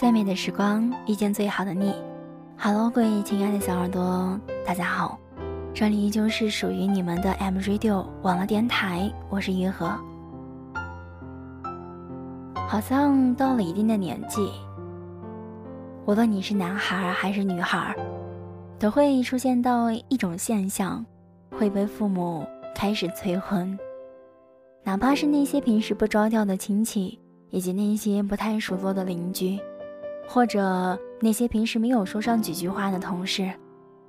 最美的时光遇见最好的你。Hello，各位亲爱的小耳朵，大家好，这里依旧是属于你们的 M Radio 网络电台，我是于和。好像到了一定的年纪，无论你是男孩还是女孩，都会出现到一种现象，会被父母开始催婚。哪怕是那些平时不着调的亲戚，以及那些不太熟络的邻居，或者那些平时没有说上几句话的同事，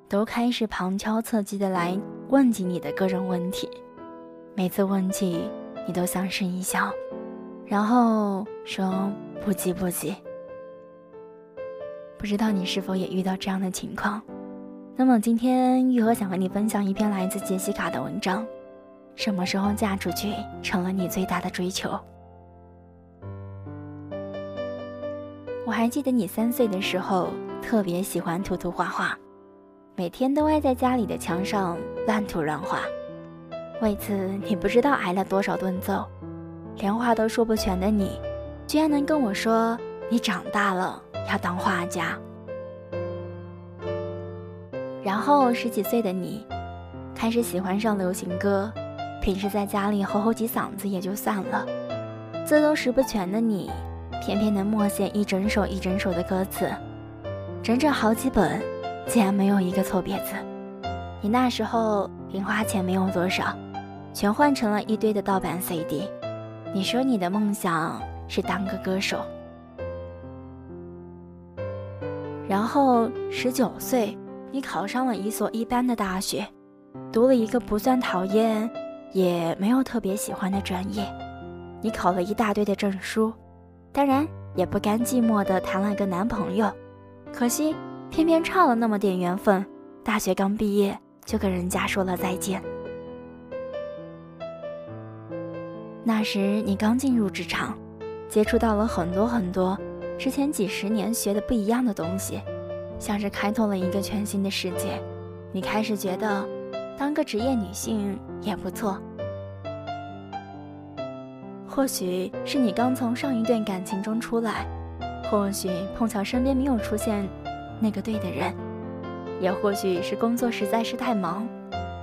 都开始旁敲侧击的来问起你的个人问题。每次问起，你都相视一笑，然后说不急不急。不知道你是否也遇到这样的情况？那么今天玉和想和你分享一篇来自杰西卡的文章。什么时候嫁出去成了你最大的追求？我还记得你三岁的时候特别喜欢涂涂画画，每天都爱在家里的墙上乱涂乱画。为此，你不知道挨了多少顿揍，连话都说不全的你，居然能跟我说你长大了要当画家。然后十几岁的你，开始喜欢上流行歌。平时在家里吼吼几嗓子也就算了，字都识不全的你，偏偏能默写一整首一整首的歌词，整整好几本，竟然没有一个错别字。你那时候零花钱没有多少，全换成了一堆的盗版 CD。你说你的梦想是当个歌手，然后十九岁，你考上了一所一般的大学，读了一个不算讨厌。也没有特别喜欢的专业，你考了一大堆的证书，当然也不甘寂寞的谈了个男朋友，可惜偏偏差了那么点缘分，大学刚毕业就跟人家说了再见。那时你刚进入职场，接触到了很多很多之前几十年学的不一样的东西，像是开拓了一个全新的世界，你开始觉得。当个职业女性也不错，或许是你刚从上一段感情中出来，或许碰巧身边没有出现那个对的人，也或许是工作实在是太忙。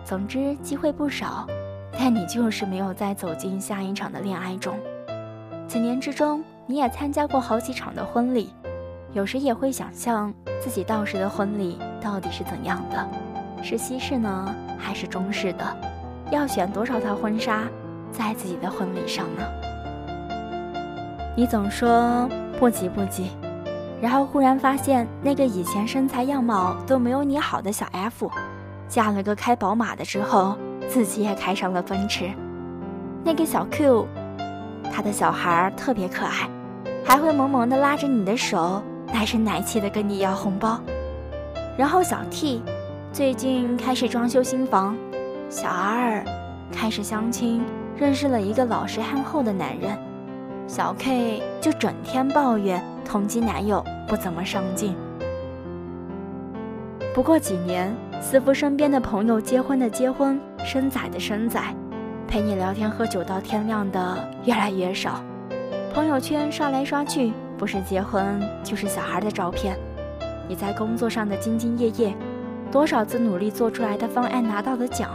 总之机会不少，但你就是没有再走进下一场的恋爱中。几年之中，你也参加过好几场的婚礼，有时也会想象自己到时的婚礼到底是怎样的，是西式呢？还是中式的，要选多少套婚纱在自己的婚礼上呢？你总说不急不急，然后忽然发现那个以前身材样貌都没有你好的小 F，嫁了个开宝马的之后，自己也开上了奔驰。那个小 Q，他的小孩特别可爱，还会萌萌的拉着你的手，奶声奶气的跟你要红包。然后小 T。最近开始装修新房，小 R 开始相亲，认识了一个老实憨厚的男人。小 K 就整天抱怨同级男友不怎么上进。不过几年，似乎身边的朋友结婚的结婚，生仔的生仔，陪你聊天喝酒到天亮的越来越少。朋友圈刷来刷去，不是结婚就是小孩的照片。你在工作上的兢兢业业。多少次努力做出来的方案拿到了奖，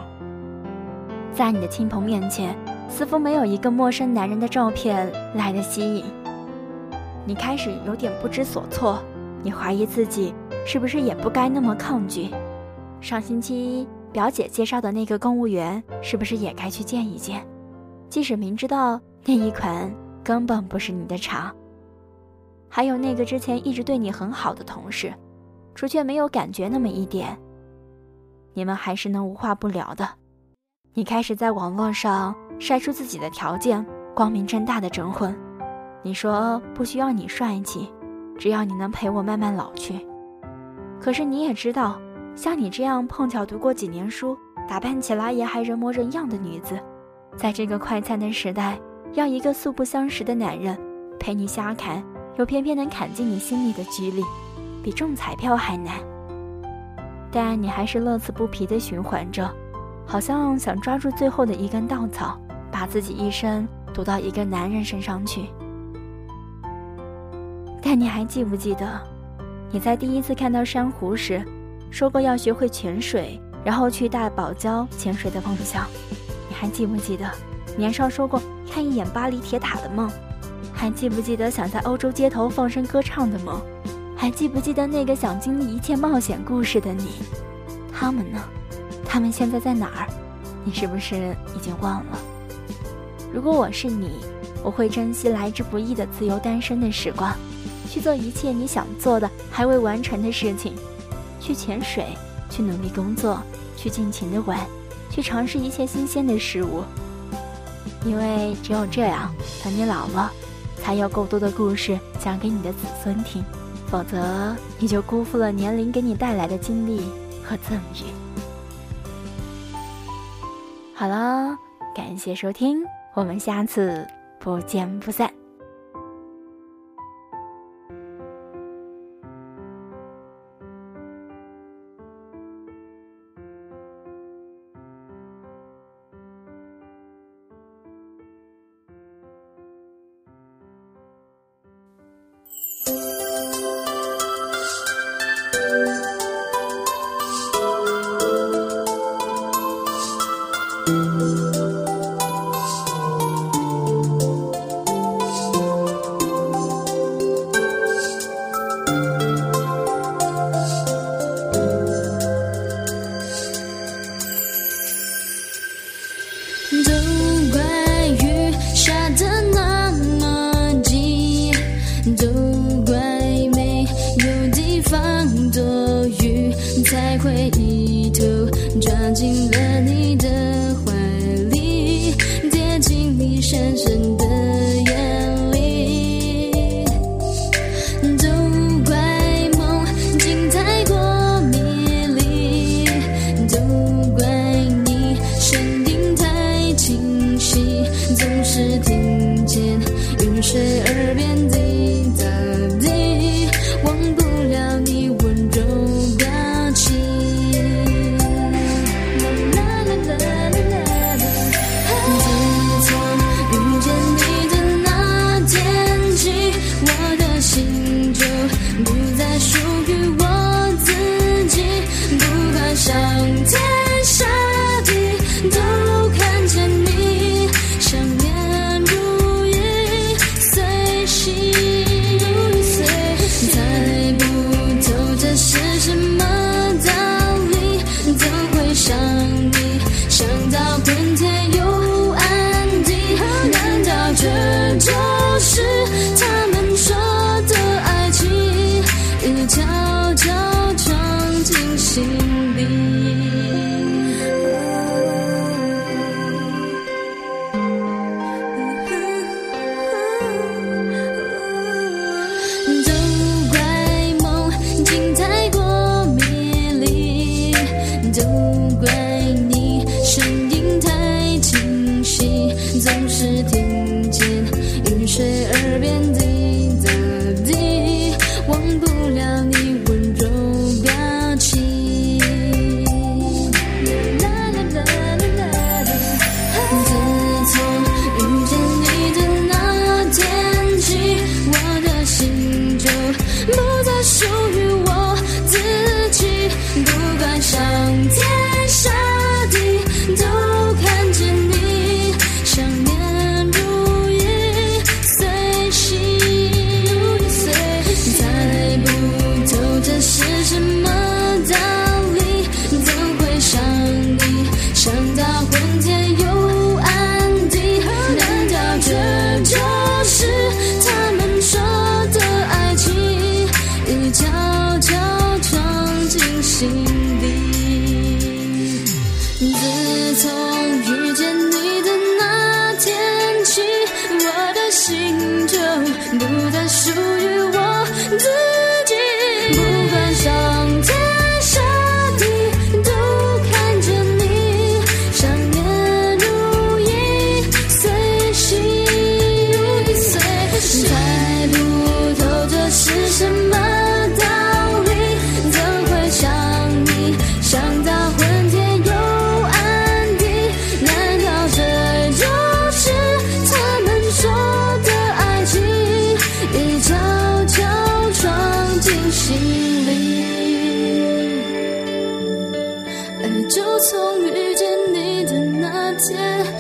在你的亲朋面前，似乎没有一个陌生男人的照片来的吸引。你开始有点不知所措，你怀疑自己是不是也不该那么抗拒。上星期一表姐介绍的那个公务员，是不是也该去见一见？即使明知道那一款根本不是你的茶。还有那个之前一直对你很好的同事。除却没有感觉那么一点，你们还是能无话不聊的。你开始在网络上晒出自己的条件，光明正大的征婚。你说不需要你帅气，只要你能陪我慢慢老去。可是你也知道，像你这样碰巧读过几年书，打扮起来也还人模人样的女子，在这个快餐的时代，要一个素不相识的男人陪你瞎砍，又偏偏能砍进你心里的距离。比中彩票还难，但你还是乐此不疲地循环着，好像想抓住最后的一根稻草，把自己一生赌到一个男人身上去。但你还记不记得，你在第一次看到珊瑚时，说过要学会潜水，然后去大堡礁潜水的梦想？你还记不记得年少说过看一眼巴黎铁塔的梦？还记不记得想在欧洲街头放声歌唱的梦？还记不记得那个想经历一切冒险故事的你？他们呢？他们现在在哪儿？你是不是已经忘了？如果我是你，我会珍惜来之不易的自由单身的时光，去做一切你想做的还未完成的事情，去潜水，去努力工作，去尽情的玩，去尝试一切新鲜的事物。因为只有这样，等你老了，才有够多的故事讲给你的子孙听，否则你就辜负了年龄给你带来的经历和赠予。好了，感谢收听，我们下次不见不散。才会一头撞进了你的怀里，跌进你深深的眼里。都怪梦境太过迷离，都怪你声音太清晰，总是听见雨水耳边滴答。吹耳边滴答滴，忘不了你温柔表情。自从遇见你的那天起，我的心就不再属于。属于我从遇见你的那天